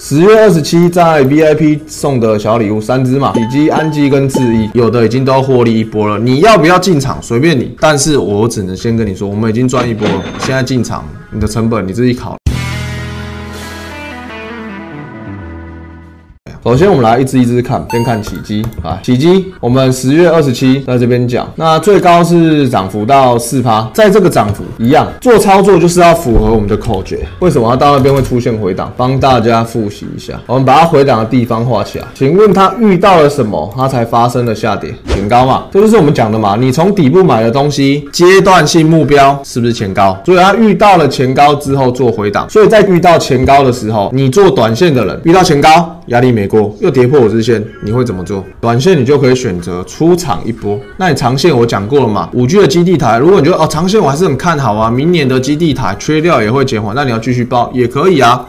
十月二十七在 VIP 送的小礼物三只嘛，以及安吉跟智毅，有的已经都获利一波了。你要不要进场？随便你，但是我只能先跟你说，我们已经赚一波了。现在进场，你的成本你自己考。首先，我们来一只一只看，先看起基啊，起基，我们十月二十七在这边讲，那最高是涨幅到四趴，在这个涨幅一样做操作，就是要符合我们的口诀。为什么它到那边会出现回档？帮大家复习一下，我们把它回档的地方画起来。请问它遇到了什么，它才发生了下跌？前高嘛，这就是我们讲的嘛。你从底部买的东西，阶段性目标是不是前高？所以它遇到了前高之后做回档，所以在遇到前高的时候，你做短线的人遇到前高。压力没过，又跌破我日线，你会怎么做？短线你就可以选择出场一波。那你长线我讲过了嘛？五 G 的基地台，如果你觉得哦长线我还是很看好啊，明年的基地台缺料也会减缓，那你要继续报也可以啊。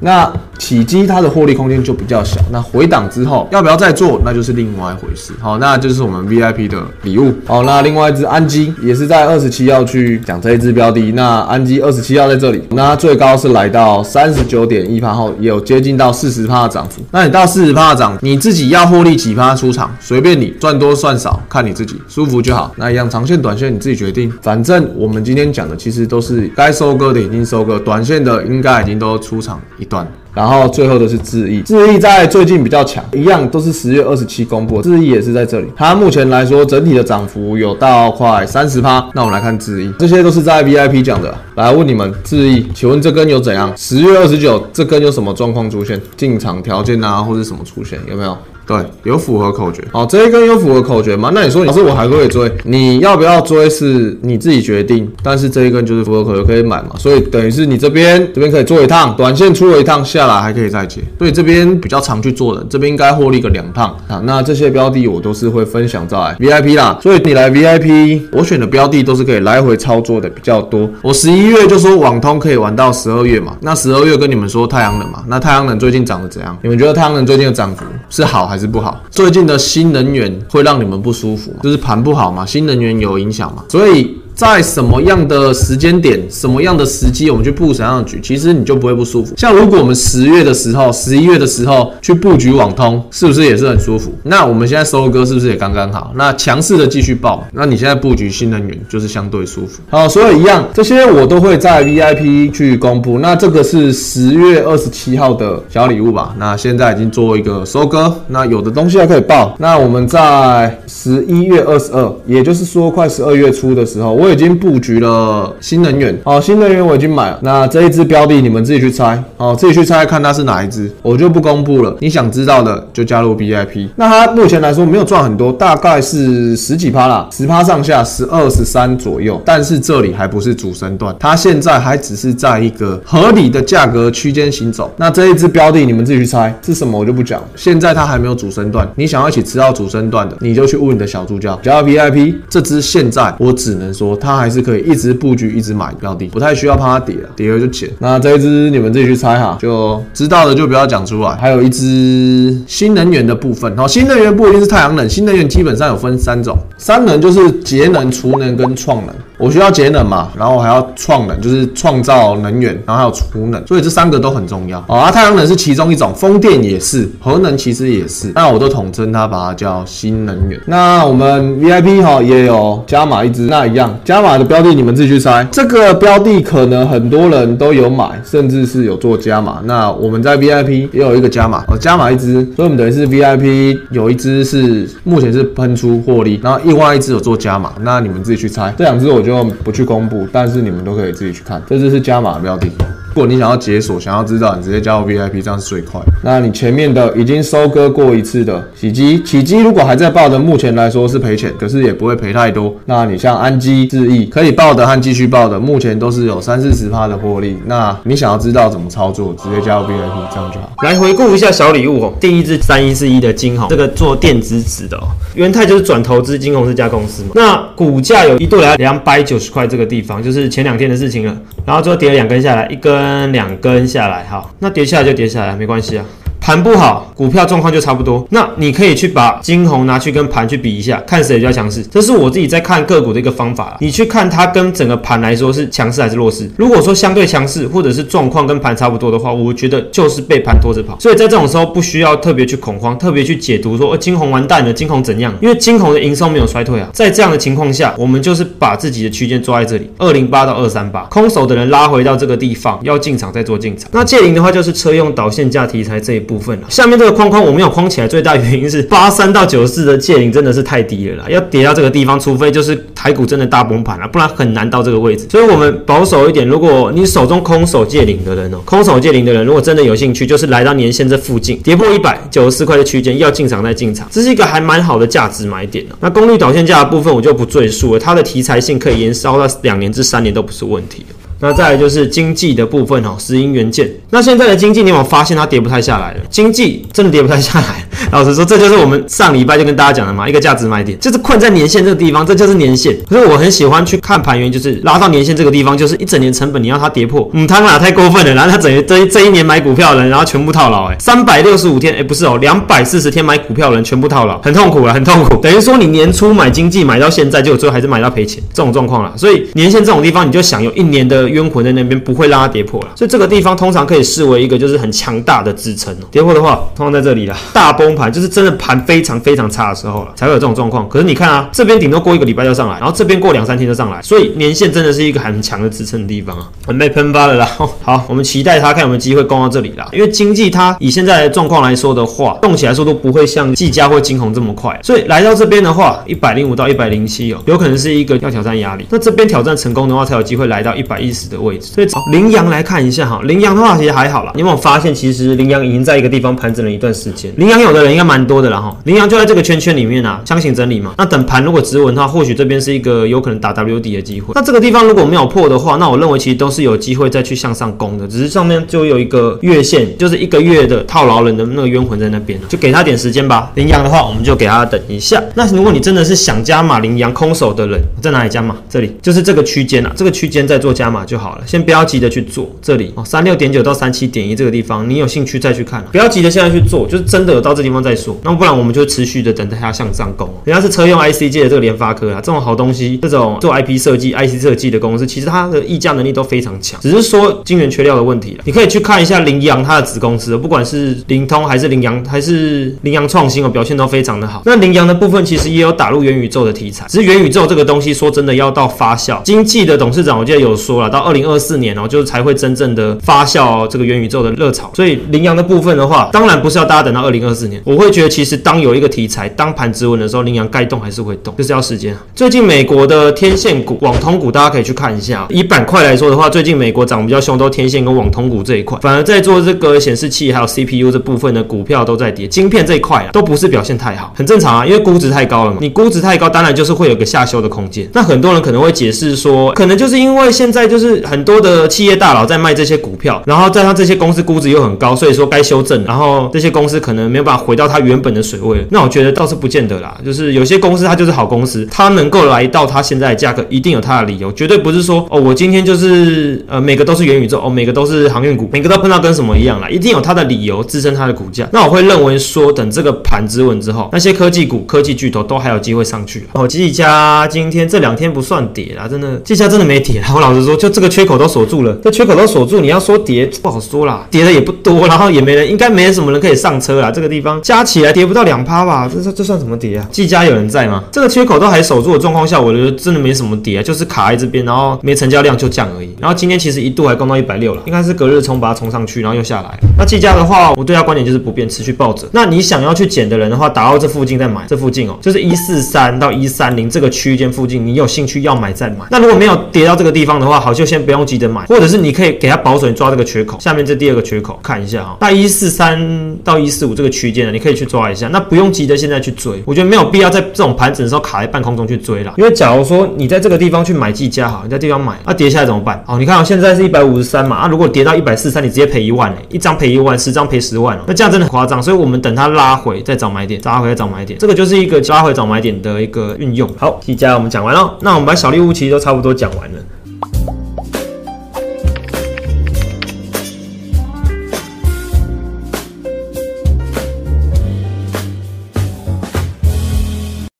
那起基它的获利空间就比较小，那回档之后要不要再做，那就是另外一回事。好，那就是我们 VIP 的礼物。好，那另外一只安基也是在二十七要去讲这一只标的。那安基二十七要在这里，那最高是来到三十九点一趴后，也有接近到四十趴的涨幅。那你到四十趴的涨，你自己要获利几趴出场，随便你赚多算少，看你自己舒服就好。那一样长线短线你自己决定，反正我们今天讲的其实都是该收割的已经收割，短线的应该已经都出场一段。然后最后的是智毅，智毅在最近比较强，一样都是十月二十七公布，智毅也是在这里。它目前来说整体的涨幅有到快三十趴。那我们来看智毅，这些都是在 VIP 讲的。来问你们，智毅，请问这根有怎样？十月二十九这根有什么状况出现？进场条件啊，或者什么出现？有没有？对，有符合口诀。好，这一根有符合口诀吗？那你说，老师我还可以追，你要不要追是你自己决定。但是这一根就是符合口诀可以买嘛，所以等于是你这边这边可以做一趟短线出了一趟下来还可以再接。所以这边比较常去做的，这边应该获利个两趟啊。那这些标的我都是会分享在 VIP 啦，所以你来 VIP，我选的标的都是可以来回操作的比较多。我十一月就说网通可以玩到十二月嘛，那十二月跟你们说太阳能嘛，那太阳能最近涨得怎样？你们觉得太阳能最近的涨幅是好？还是不好？最近的新能源会让你们不舒服，就是盘不好嘛，新能源有影响嘛，所以。在什么样的时间点、什么样的时机，我们去布什么样的局，其实你就不会不舒服。像如果我们十月的时候、十一月的时候去布局网通，是不是也是很舒服？那我们现在收割是不是也刚刚好？那强势的继续爆，那你现在布局新能源就是相对舒服。好，所以一样，这些我都会在 VIP 去公布。那这个是十月二十七号的小礼物吧？那现在已经做一个收割，那有的东西还可以报。那我们在十一月二十二，也就是说快十二月初的时候。我已经布局了新能源，好，新能源我已经买了。那这一只标的你们自己去猜，好，自己去猜看它是哪一只，我就不公布了。你想知道的就加入 VIP。那它目前来说没有赚很多，大概是十几趴啦，十趴上下，十二十三左右。但是这里还不是主升段，它现在还只是在一个合理的价格区间行走。那这一只标的你们自己去猜是什么，我就不讲。现在它还没有主升段，你想要一起吃到主升段的，你就去问你的小助教加入 VIP。这只现在我只能说。它还是可以一直布局，一直买标的，不太需要怕它跌了，跌了就减。那这一只你们自己去猜哈，就知道的就不要讲出来。还有一只新能源的部分，好，新能源不一定是太阳能，新能源基本上有分三种，三能就是节能、储能跟创能。我需要节能嘛，然后还要创能，就是创造能源，然后还有储能，所以这三个都很重要。啊，太阳能是其中一种，风电也是，核能其实也是。那我都统称它，把它叫新能源。那我们 VIP 哈也有加码一支，那一样加码的标的你们自己去猜。这个标的可能很多人都有买，甚至是有做加码。那我们在 VIP 也有一个加码，哦，加码一支，所以我们等于是 VIP 有一只是目前是喷出获利，然后另外一只有做加码。那你们自己去猜，这两只我就。不去公布，但是你们都可以自己去看，这就是加码标的。如果你想要解锁，想要知道，你直接加入 VIP，这样是最快。那你前面的已经收割过一次的起基，起基如果还在报的，目前来说是赔钱，可是也不会赔太多。那你像安基、智毅可以报的和继续报的，目前都是有三四十趴的获利。那你想要知道怎么操作，直接加入 VIP，这样就好。来回顾一下小礼物哦，第一支三一四一的金红，这个做电子纸的哦，元泰就是转投资金红这家公司嘛。那股价有一度来到两百九十块这个地方，就是前两天的事情了。然后最后跌了两根下来，一根。跟两根下来，好，那跌下来就跌下来，没关系啊。盘不好，股票状况就差不多。那你可以去把金红拿去跟盘去比一下，看谁比较强势。这是我自己在看个股的一个方法啦。你去看它跟整个盘来说是强势还是弱势。如果说相对强势，或者是状况跟盘差不多的话，我觉得就是被盘拖着跑。所以在这种时候不需要特别去恐慌，特别去解读说，呃，金红完蛋了，金红怎样？因为金红的营收没有衰退啊。在这样的情况下，我们就是把自己的区间抓在这里，二零八到二三八，空手的人拉回到这个地方，要进场再做进场。那借零的话就是车用导线架题材这一部分了。下面这个框框我没有框起来，最大原因是八三到九四的借零真的是太低了啦，要跌到这个地方，除非就是台股真的大崩盘了，不然很难到这个位置。所以我们保守一点，如果你手中空手借零的人哦，空手借零的人，如果真的有兴趣，就是来到年线这附近，跌破一百九十四块的区间，要进场再进场，这是一个还蛮好的价值买点哦。那功率导线价的部分我就不赘述了，它的题材性可以延烧到两年至三年都不是问题。那再来就是经济的部分哈，石英元件。那现在的经济，你有没有发现它跌不太下来了？经济真的跌不太下来。老实说，这就是我们上礼拜就跟大家讲的嘛，一个价值买点，就是困在年线这个地方，这就是年线。可是我很喜欢去看盘，源就是拉到年线这个地方，就是一整年成本你要它跌破，嗯，他们俩太过分了。然后他整这这一年买股票的人，然后全部套牢，哎，三百六十五天，哎，不是哦，两百四十天买股票的人全部套牢，很痛苦了，很痛苦。等于说你年初买经济买到现在，就最后还是买到赔钱这种状况了。所以年线这种地方，你就想有一年的冤魂在那边，不会让它跌破了。所以这个地方通常可以视为一个就是很强大的支撑哦。跌破的话，通常在这里了，大崩盘就是真的盘。非常非常差的时候了，才会有这种状况。可是你看啊，这边顶多过一个礼拜就上来，然后这边过两三天就上来，所以年线真的是一个很强的支撑的地方啊，很被喷发了啦。好，我们期待它看有没有机会攻到这里啦。因为经济它以现在的状况来说的话，动起来速度不会像技嘉或金红这么快，所以来到这边的话，一百零五到一百零七哦，有可能是一个要挑战压力。那这边挑战成功的话，才有机会来到一百一十的位置。所以羚羊来看一下哈，羚羊的话其实还好啦。你有没有发现，其实羚羊已经在一个地方盘整了一段时间？羚羊有的人应该蛮多的啦哈，羚羊就在这个圈。圈里面啊，箱型整理嘛。那等盘如果直稳的话，或许这边是一个有可能打 W D 的机会。那这个地方如果没有破的话，那我认为其实都是有机会再去向上攻的。只是上面就有一个月线，就是一个月的套牢人的那个冤魂在那边就给他点时间吧。羚羊的话，我们就给他等一下。那如果你真的是想加码羚羊空手的人，在哪里加码？这里就是这个区间啊，这个区间在做加码就好了。先不要急着去做这里哦，三六点九到三七点一这个地方，你有兴趣再去看，不要急着现在去做，就是真的有到这地方再说。那不然我们就持续的等待它向上攻。人家是车用 IC 界的这个联发科啊，这种好东西，这种做 IP 设计、IC 设计的公司，其实它的溢价能力都非常强，只是说晶圆缺料的问题了。你可以去看一下羚羊它的子公司，不管是灵通还是羚羊，还是羚羊创新哦，表现都非常的好。那羚羊的部分其实也有打入元宇宙的题材，只是元宇宙这个东西说真的要到发酵。经济的董事长我记得有说了，到二零二四年哦，就是才会真正的发酵这个元宇宙的热潮。所以羚羊的部分的话，当然不是要大家等到二零二四年，我会觉得其实当有一个题材，当盘止稳的时候，羚羊该动还是会动，就是要时间。最近美国的天线股、网通股，大家可以去看一下。以板块来说的话，最近美国涨比较凶，都天线跟网通股这一块。反而在做这个显示器还有 CPU 这部分的股票都在跌，晶片这一块啊，都不是表现太好，很正常啊，因为估值太高了嘛。你估值太高，当然就是会有个下修的空间。那很多人可能会解释说，可能就是因为现在就是是很多的企业大佬在卖这些股票，然后加上这些公司估值又很高，所以说该修正，然后这些公司可能没有办法回到它原本的水位。那我觉得倒是不见得啦，就是有些公司它就是好公司，它能够来到它现在的价格，一定有它的理由，绝对不是说哦，我今天就是呃每个都是元宇宙哦，每个都是航运股，每个都碰到跟什么一样啦，一定有它的理由支撑它的股价。那我会认为说，等这个盘止稳之后，那些科技股、科技巨头都还有机会上去。哦，技嘉今天这两天不算跌啦，真的，这家真的没跌。我老实说，就这个缺口都锁住了，这缺口都锁住，你要说跌不好说啦，跌的也不多，然后也没人，应该没什么人可以上车啦。这个地方加起来跌不到两趴吧，这这这算什么跌啊？技嘉有人在吗？这个缺口都还守住的状况下，我觉得真的没什么跌啊，就是卡在这边，然后没成交量就降而已。然后今天其实一度还攻到一百六了，应该是隔日冲把它冲上去，然后又下来。那技嘉的话，我对它观点就是不变，持续抱着。那你想要去捡的人的话，打到这附近再买，这附近哦，就是一四三到一三零这个区间附近，你有兴趣要买再买。那如果没有跌到这个地方的话，好就先不用急着买，或者是你可以给它保守抓这个缺口，下面这第二个缺口看一下哈，那一四三到一四五这个区间呢，你可以去抓一下。那不用急着现在去追，我觉得没有必要在这种盘整的时候卡在半空中去追了。因为假如说你在这个地方去买技嘉好，你在地方买，那跌下来怎么办？哦，你看啊，现在是一百五十三嘛，啊，如果跌到一百四三，你直接赔一万嘞，一张赔一万，十张赔十万哦，那这样真的很夸张。所以我们等它拉回再找买点，拉回再找买点，这个就是一个拉回找买点的一个运用。好，技嘉我们讲完了，那我们把小礼物其实都差不多讲完了。